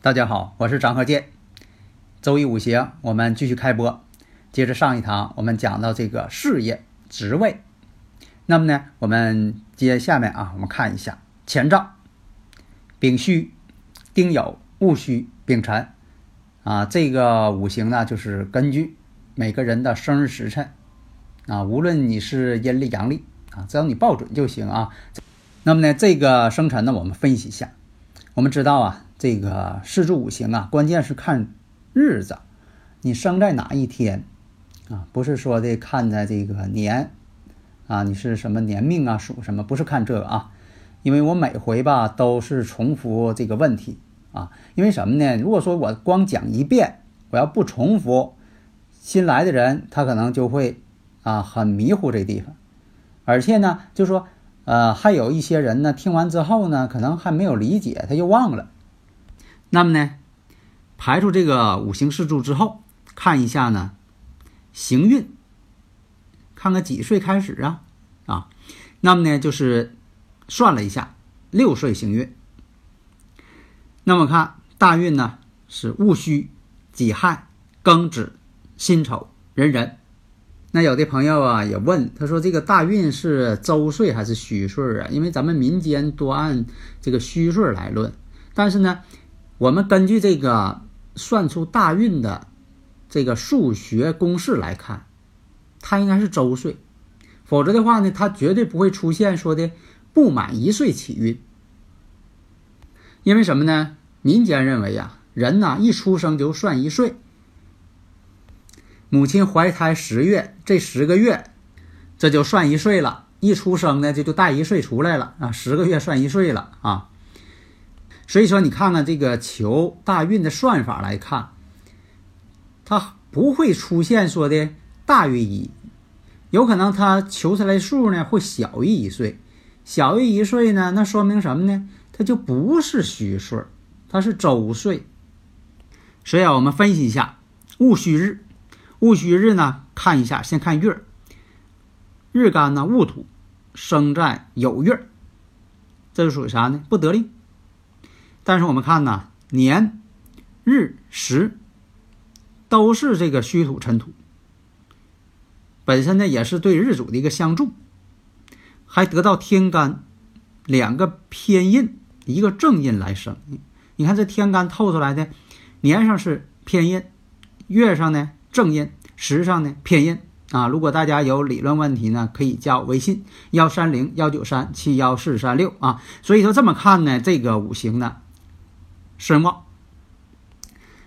大家好，我是张和建。周易五行，我们继续开播。接着上一堂，我们讲到这个事业、职位。那么呢，我们接下面啊，我们看一下前兆：丙戌、丁酉、戊戌、丙辰。啊，这个五行呢，就是根据每个人的生日时辰啊，无论你是阴历、阳历啊，只要你报准就行啊。那么呢，这个生辰呢，我们分析一下。我们知道啊。这个四柱五行啊，关键是看日子，你生在哪一天啊？不是说的看在这个年啊，你是什么年命啊，属什么？不是看这个啊，因为我每回吧都是重复这个问题啊，因为什么呢？如果说我光讲一遍，我要不重复，新来的人他可能就会啊很迷糊这地方，而且呢，就说呃还有一些人呢，听完之后呢，可能还没有理解，他就忘了。那么呢，排除这个五行四柱之后，看一下呢，行运，看看几岁开始啊？啊，那么呢，就是算了一下，六岁行运。那么看大运呢，是戊戌、己亥、庚子、辛丑、壬壬。那有的朋友啊也问，他说这个大运是周岁还是虚岁啊？因为咱们民间多按这个虚岁来论，但是呢。我们根据这个算出大运的这个数学公式来看，它应该是周岁，否则的话呢，它绝对不会出现说的不满一岁起运。因为什么呢？民间认为呀，人呐一出生就算一岁，母亲怀胎十月，这十个月这就算一岁了，一出生呢这就带一岁出来了啊，十个月算一岁了啊。所以说，你看看这个求大运的算法来看，它不会出现说的大于一，有可能它求出来数呢会小于一岁，小于一岁呢，那说明什么呢？它就不是虚岁，它是周岁。所以啊，我们分析一下戊戌日，戊戌日呢，看一下，先看月，日干呢戊土，生在酉月，这是属于啥呢？不得令。但是我们看呢，年、日、时都是这个虚土辰土，本身呢也是对日主的一个相助，还得到天干两个偏印，一个正印来生。你看这天干透出来的，年上是偏印，月上呢正印，时上呢偏印啊。如果大家有理论问题呢，可以加我微信幺三零幺九三七幺四三六啊。所以说这么看呢，这个五行呢，身旺。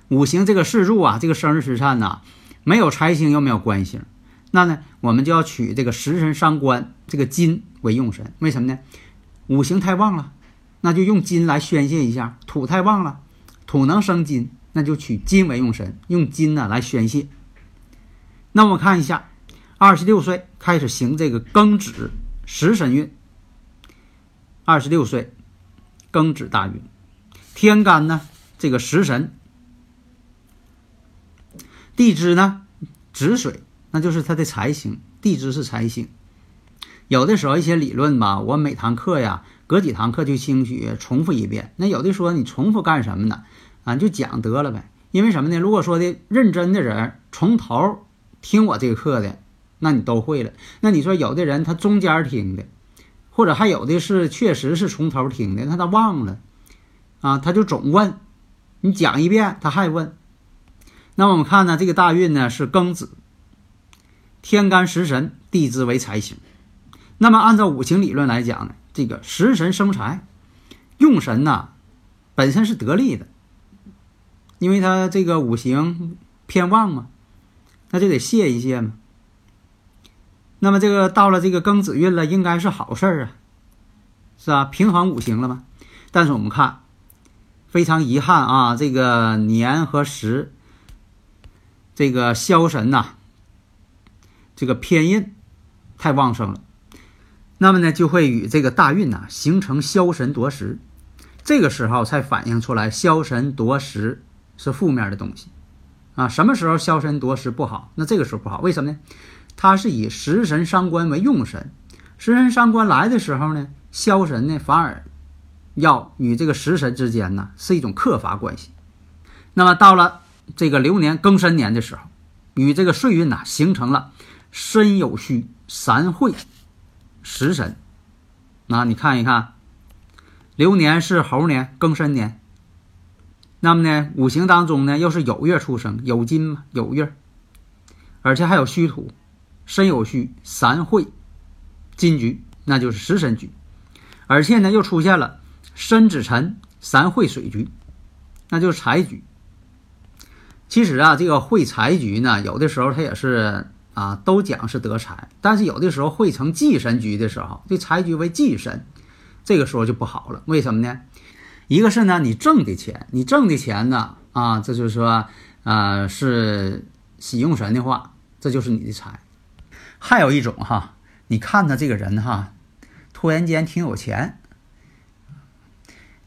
五行这个四柱啊，这个生日时辰呐，没有财星又没有官星，那呢，我们就要取这个食神伤官这个金为用神。为什么呢？五行太旺了，那就用金来宣泄一下；土太旺了，土能生金，那就取金为用神，用金呢来宣泄。那我们看一下，二十六岁开始行这个庚子食神运。二十六岁，庚子大运，天干呢这个食神。地支呢，子水，那就是他的财星。地支是财星。有的时候一些理论吧，我每堂课呀，隔几堂课就兴许重复一遍。那有的说你重复干什么呢？啊，就讲得了呗。因为什么呢？如果说的认真的人从头听我这个课的，那你都会了。那你说有的人他中间听的，或者还有的是确实是从头听的，那他忘了啊，他就总问，你讲一遍他还问。那我们看呢，这个大运呢是庚子，天干食神，地支为财星。那么按照五行理论来讲呢，这个食神生财，用神呢本身是得力的，因为他这个五行偏旺嘛，那就得泄一泄嘛。那么这个到了这个庚子运了，应该是好事儿啊，是吧？平衡五行了嘛。但是我们看，非常遗憾啊，这个年和时。这个枭神呐，这个偏印太旺盛了，那么呢，就会与这个大运呐形成枭神夺食，这个时候才反映出来枭神夺食是负面的东西啊。什么时候枭神夺食不好？那这个时候不好，为什么呢？它是以食神伤官为用神，食神伤官来的时候呢，枭神呢反而要与这个食神之间呢是一种克伐关系。那么到了。这个流年庚申年的时候，与这个岁运呐形成了申酉戌三会食神。那你看一看，流年是猴年庚申年，那么呢五行当中呢又是酉月出生，酉金嘛酉月，而且还有戌土，申酉戌三会金局，那就是食神局，而且呢又出现了申子辰三会水局，那就是财局。其实啊，这个会财局呢，有的时候它也是啊，都讲是得财，但是有的时候会成忌神局的时候，这财局为忌神，这个时候就不好了。为什么呢？一个是呢，你挣的钱，你挣的钱呢，啊，这就是说，啊，是喜用神的话，这就是你的财。还有一种哈，你看他这个人哈，突然间挺有钱，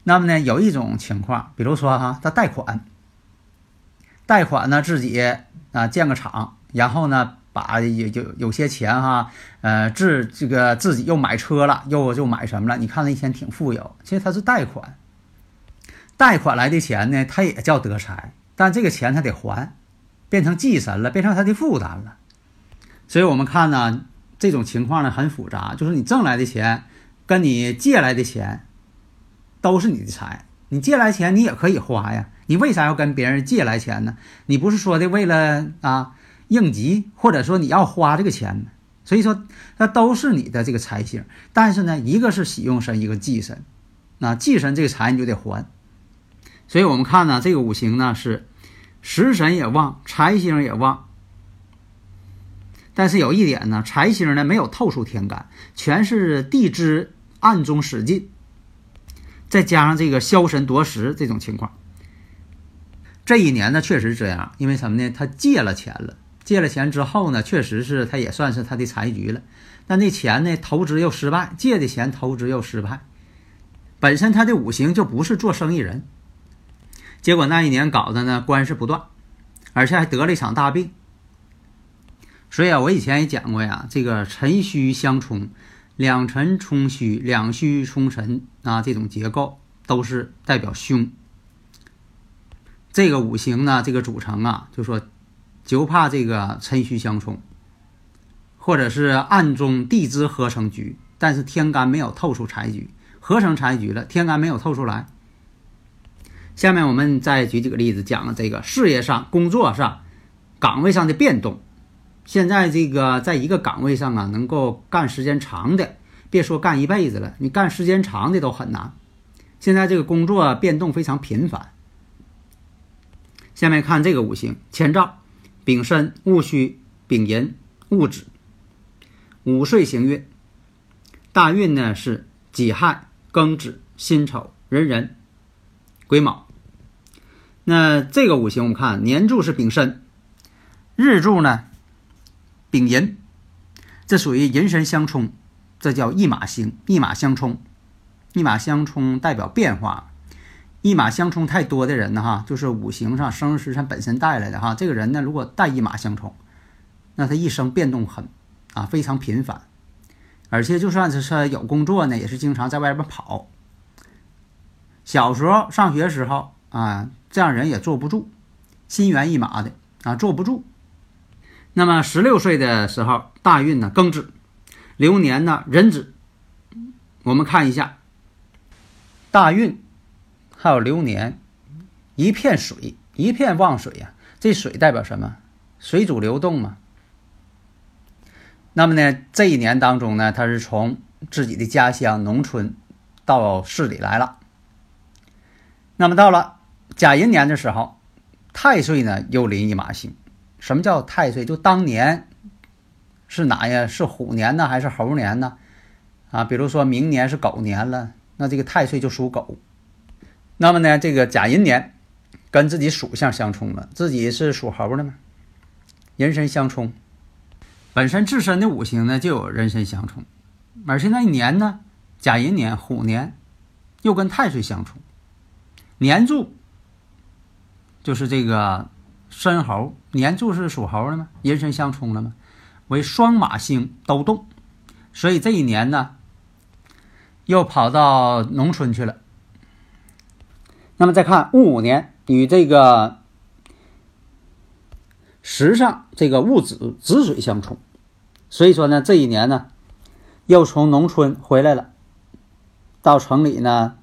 那么呢，有一种情况，比如说哈，他贷款。贷款呢，自己啊建个厂，然后呢把有有有些钱哈，呃自这个自己又买车了，又就买什么了？你看那一天挺富有，其实他是贷款，贷款来的钱呢，他也叫得财，但这个钱他得还，变成忌神了，变成他的负担了。所以我们看呢，这种情况呢很复杂，就是你挣来的钱跟你借来的钱都是你的财，你借来钱你也可以花呀。你为啥要跟别人借来钱呢？你不是说的为了啊应急，或者说你要花这个钱吗？所以说，那都是你的这个财星。但是呢，一个是喜用神，一个忌神。那忌神这个财你就得还。所以我们看呢，这个五行呢是食神也旺，财星也旺。但是有一点呢，财星呢没有透出天干，全是地支暗中使劲，再加上这个枭神夺食这种情况。这一年呢，确实这样，因为什么呢？他借了钱了，借了钱之后呢，确实是他也算是他的财局了。但那钱呢，投资又失败，借的钱投资又失败。本身他的五行就不是做生意人，结果那一年搞的呢，官司不断，而且还得了一场大病。所以啊，我以前也讲过呀，这个辰戌相冲，两辰冲戌，两戌冲辰啊，这种结构都是代表凶。这个五行呢，这个组成啊，就说就怕这个辰戌相冲，或者是暗中地支合成局，但是天干没有透出财局，合成财局了，天干没有透出来。下面我们再举几个例子，讲了这个事业上、工作上、岗位上的变动。现在这个在一个岗位上啊，能够干时间长的，别说干一辈子了，你干时间长的都很难。现在这个工作变动非常频繁。下面看这个五行：乾兆、丙申、戊戌、丙寅、戊子。午岁行运，大运呢是己亥、庚子、辛丑、壬寅、癸卯。那这个五行我们看年柱是丙申，日柱呢？丙寅，这属于寅申相冲，这叫一马星，一马相冲，一马相冲代表变化，一马相冲太多的人呢，哈，就是五行上生日时辰本身带来的哈，这个人呢，如果带一马相冲，那他一生变动很啊，非常频繁，而且就算是说有工作呢，也是经常在外边跑。小时候上学时候啊，这样人也坐不住，心猿意马的啊，坐不住。那么十六岁的时候，大运呢庚子，流年呢壬子。我们看一下，大运还有流年，一片水，一片旺水呀。这水代表什么？水主流动嘛。那么呢，这一年当中呢，他是从自己的家乡农村到市里来了。那么到了甲寅年的时候，太岁呢又临一马星。什么叫太岁？就当年是哪呀？是虎年呢，还是猴年呢？啊，比如说明年是狗年了，那这个太岁就属狗。那么呢，这个甲寅年跟自己属相相冲了，自己是属猴的嘛，人身相冲，本身自身的五行呢就有人身相冲，而且那一年呢，甲寅年虎年又跟太岁相冲，年柱就是这个。申猴年柱是属猴的吗？寅申相冲了吗？为双马星都动，所以这一年呢，又跑到农村去了。那么再看戊午年与这个时上这个戊子子水相冲，所以说呢，这一年呢，又从农村回来了，到城里呢，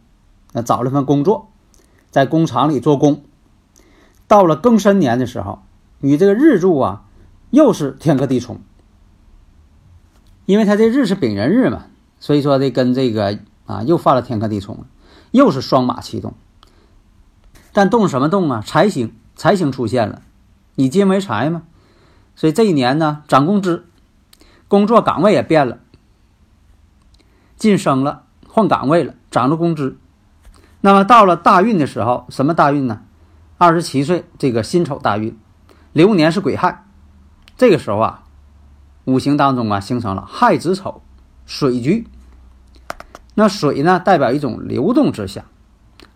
找了份工作，在工厂里做工。到了庚申年的时候，与这个日柱啊，又是天克地冲，因为他这日是丙寅日嘛，所以说这跟这个啊又犯了天克地冲，又是双马齐动。但动什么动啊？财星，财星出现了，以金为财嘛，所以这一年呢涨工资，工作岗位也变了，晋升了，换岗位了，涨了工资。那么到了大运的时候，什么大运呢？二十七岁，这个辛丑大运，流年是癸亥，这个时候啊，五行当中啊形成了亥子丑水局。那水呢，代表一种流动之象，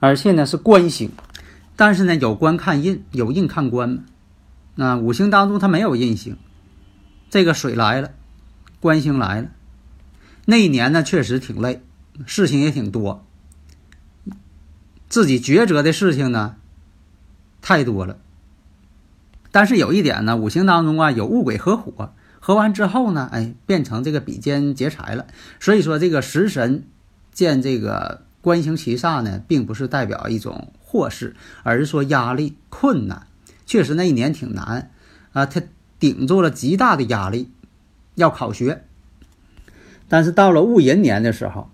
而且呢是官星，但是呢有官看印，有印看官嘛。那五行当中它没有印星，这个水来了，官星来了，那一年呢确实挺累，事情也挺多，自己抉择的事情呢。太多了，但是有一点呢，五行当中啊有戊癸合火，合完之后呢，哎，变成这个比肩劫财了。所以说这个食神见这个官星七煞呢，并不是代表一种祸事，而是说压力困难。确实那一年挺难啊，他顶住了极大的压力，要考学。但是到了戊寅年的时候，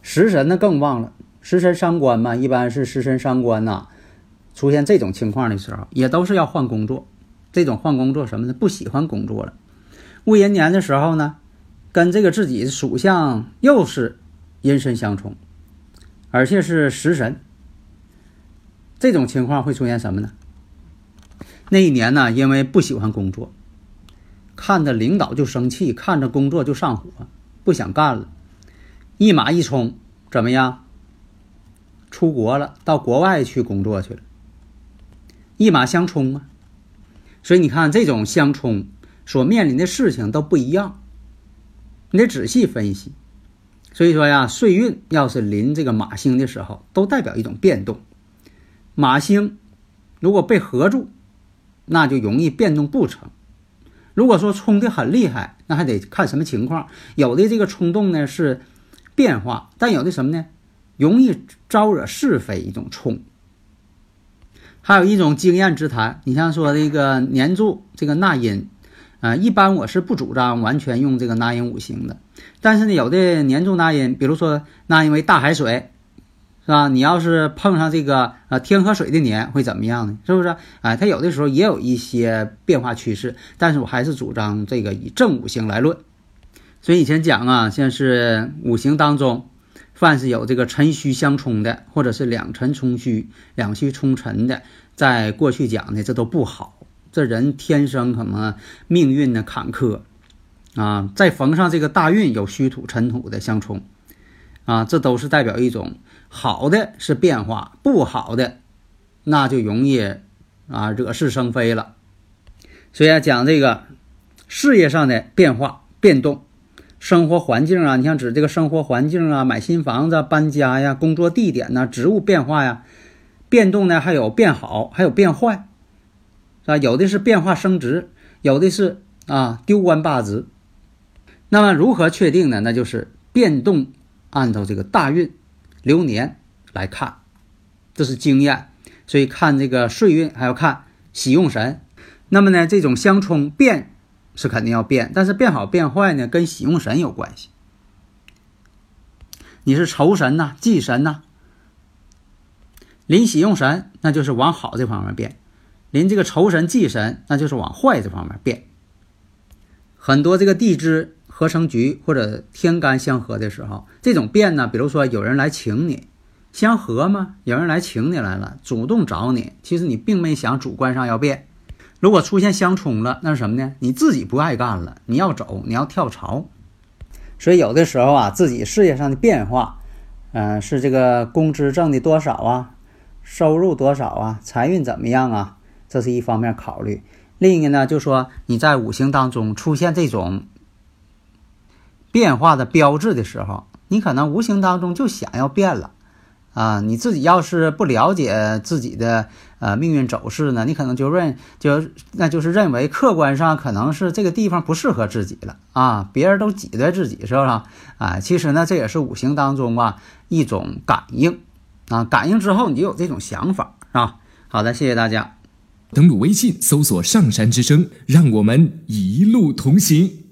食神呢更旺了，食神伤官嘛，一般是食神伤官呐。出现这种情况的时候，也都是要换工作。这种换工作什么呢？不喜欢工作了。戊寅年的时候呢，跟这个自己的属相又是阴身相冲，而且是食神。这种情况会出现什么呢？那一年呢，因为不喜欢工作，看着领导就生气，看着工作就上火，不想干了，一马一冲，怎么样？出国了，到国外去工作去了。一马相冲嘛，所以你看这种相冲所面临的事情都不一样，你得仔细分析。所以说呀，岁运要是临这个马星的时候，都代表一种变动。马星如果被合住，那就容易变动不成。如果说冲的很厉害，那还得看什么情况。有的这个冲动呢是变化，但有的什么呢，容易招惹是非一种冲。还有一种经验之谈，你像说这个年柱这个纳音，啊，一般我是不主张完全用这个纳音五行的。但是呢，有的年柱纳音，比如说纳音为大海水，是吧？你要是碰上这个呃天河水的年，会怎么样呢？是不是？哎，它有的时候也有一些变化趋势，但是我还是主张这个以正五行来论。所以以前讲啊，像是五行当中。凡是有这个辰戌相冲的，或者是两辰冲戌、两戌冲辰的，在过去讲的这都不好。这人天生可能命运呢坎坷啊，再逢上这个大运有戌土、辰土的相冲啊，这都是代表一种好的是变化，不好的那就容易啊惹是生非了。所以啊，讲这个事业上的变化变动。生活环境啊，你像指这个生活环境啊，买新房子、搬家呀，工作地点呐，职务变化呀，变动呢，还有变好，还有变坏，是吧？有的是变化升职，有的是啊丢官罢职。那么如何确定呢？那就是变动按照这个大运流年来看，这是经验。所以看这个岁运还要看喜用神。那么呢，这种相冲变。是肯定要变，但是变好变坏呢，跟喜用神有关系。你是仇神呐，忌神呐。临喜用神，那就是往好这方面变；临这个仇神忌神，那就是往坏这方面变。很多这个地支合成局或者天干相合的时候，这种变呢，比如说有人来请你，相合吗？有人来请你来了，主动找你，其实你并没想主观上要变。如果出现相冲了，那是什么呢？你自己不爱干了，你要走，你要跳槽。所以有的时候啊，自己事业上的变化，嗯，是这个工资挣的多少啊，收入多少啊，财运怎么样啊，这是一方面考虑。另一个呢，就说你在五行当中出现这种变化的标志的时候，你可能无形当中就想要变了。啊，你自己要是不了解自己的呃命运走势呢，你可能就认就那就是认为客观上可能是这个地方不适合自己了啊，别人都挤兑自己是不是啊？其实呢，这也是五行当中啊一种感应啊，感应之后你就有这种想法啊。好的，谢谢大家。登录微信搜索“上山之声”，让我们一路同行。